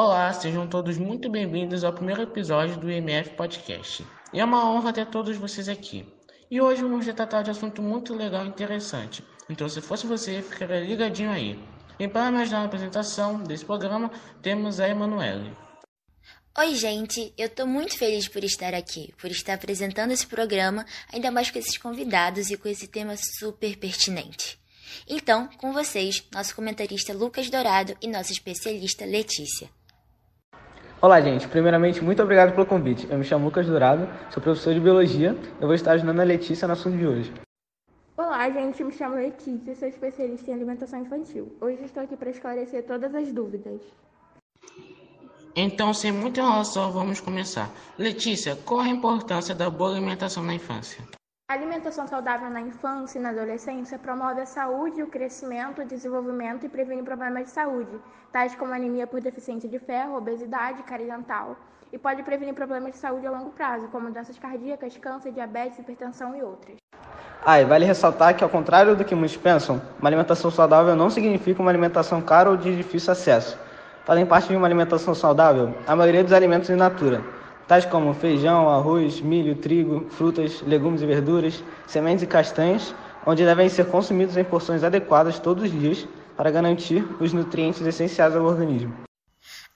Olá, sejam todos muito bem-vindos ao primeiro episódio do IMF Podcast. E é uma honra ter todos vocês aqui. E hoje vamos tratar de assunto muito legal e interessante. Então, se fosse você, ficaria ligadinho aí. E para me ajudar na apresentação desse programa, temos a Emanuele. Oi, gente! Eu tô muito feliz por estar aqui, por estar apresentando esse programa, ainda mais com esses convidados e com esse tema super pertinente. Então, com vocês, nosso comentarista Lucas Dourado e nossa especialista Letícia. Olá, gente. Primeiramente, muito obrigado pelo convite. Eu me chamo Lucas Dourado, sou professor de Biologia. Eu vou estar ajudando a Letícia no assunto de hoje. Olá, gente. Me chamo Letícia, sou especialista em alimentação infantil. Hoje estou aqui para esclarecer todas as dúvidas. Então, sem muita enrolação, vamos começar. Letícia, qual a importância da boa alimentação na infância? A alimentação saudável na infância e na adolescência promove a saúde, o crescimento, o desenvolvimento e previne problemas de saúde, tais como anemia por deficiência de ferro, obesidade, cárie dental, e pode prevenir problemas de saúde a longo prazo, como doenças cardíacas, câncer, diabetes, hipertensão e outras. Ah, e vale ressaltar que, ao contrário do que muitos pensam, uma alimentação saudável não significa uma alimentação cara ou de difícil acesso. Fazem parte de uma alimentação saudável a maioria dos alimentos in natura, tais como feijão, arroz, milho, trigo, frutas, legumes e verduras, sementes e castanhas, onde devem ser consumidos em porções adequadas todos os dias para garantir os nutrientes essenciais ao organismo.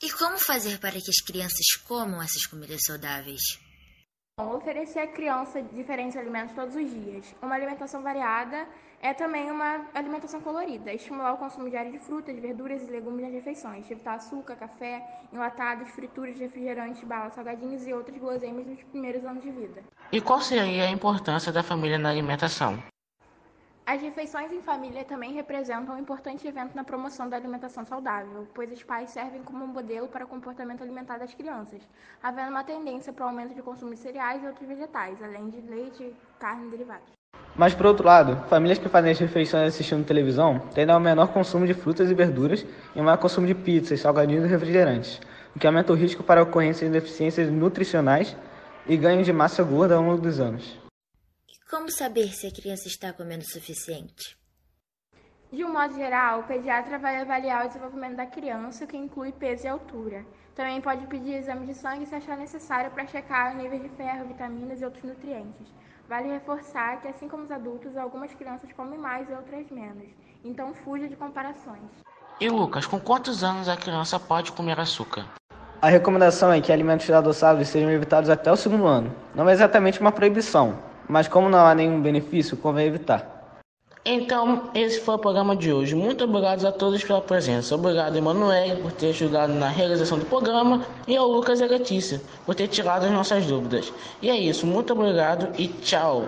E como fazer para que as crianças comam essas comidas saudáveis? Bom, oferecer à criança diferentes alimentos todos os dias. Uma alimentação variada é também uma alimentação colorida. Estimular o consumo diário de frutas, verduras e legumes nas refeições. Evitar açúcar, café, enlatados, frituras, refrigerantes, balas, salgadinhos e outros guloseimas nos primeiros anos de vida. E qual seria a importância da família na alimentação? As refeições em família também representam um importante evento na promoção da alimentação saudável, pois os pais servem como modelo para o comportamento alimentar das crianças, havendo uma tendência para o aumento de consumo de cereais e outros vegetais, além de leite, carne e derivados. Mas, por outro lado, famílias que fazem as refeições assistindo televisão tendem ao menor consumo de frutas e verduras e maior consumo de pizzas, salgadinhos e refrigerantes, o que aumenta o risco para a ocorrência de deficiências nutricionais e ganho de massa gorda ao longo dos anos. Como saber se a criança está comendo o suficiente? De um modo geral, o pediatra vai avaliar o desenvolvimento da criança, que inclui peso e altura. Também pode pedir exame de sangue se achar necessário para checar níveis de ferro, vitaminas e outros nutrientes. Vale reforçar que, assim como os adultos, algumas crianças comem mais e outras menos. Então, fuja de comparações. E Lucas, com quantos anos a criança pode comer açúcar? A recomendação é que alimentos adoçados sejam evitados até o segundo ano. Não é exatamente uma proibição, mas como não há nenhum benefício, convém evitar. Então, esse foi o programa de hoje. Muito obrigado a todos pela presença. Obrigado, Emanuele, por ter ajudado na realização do programa e ao Lucas e a Letícia por ter tirado as nossas dúvidas. E é isso. Muito obrigado e tchau.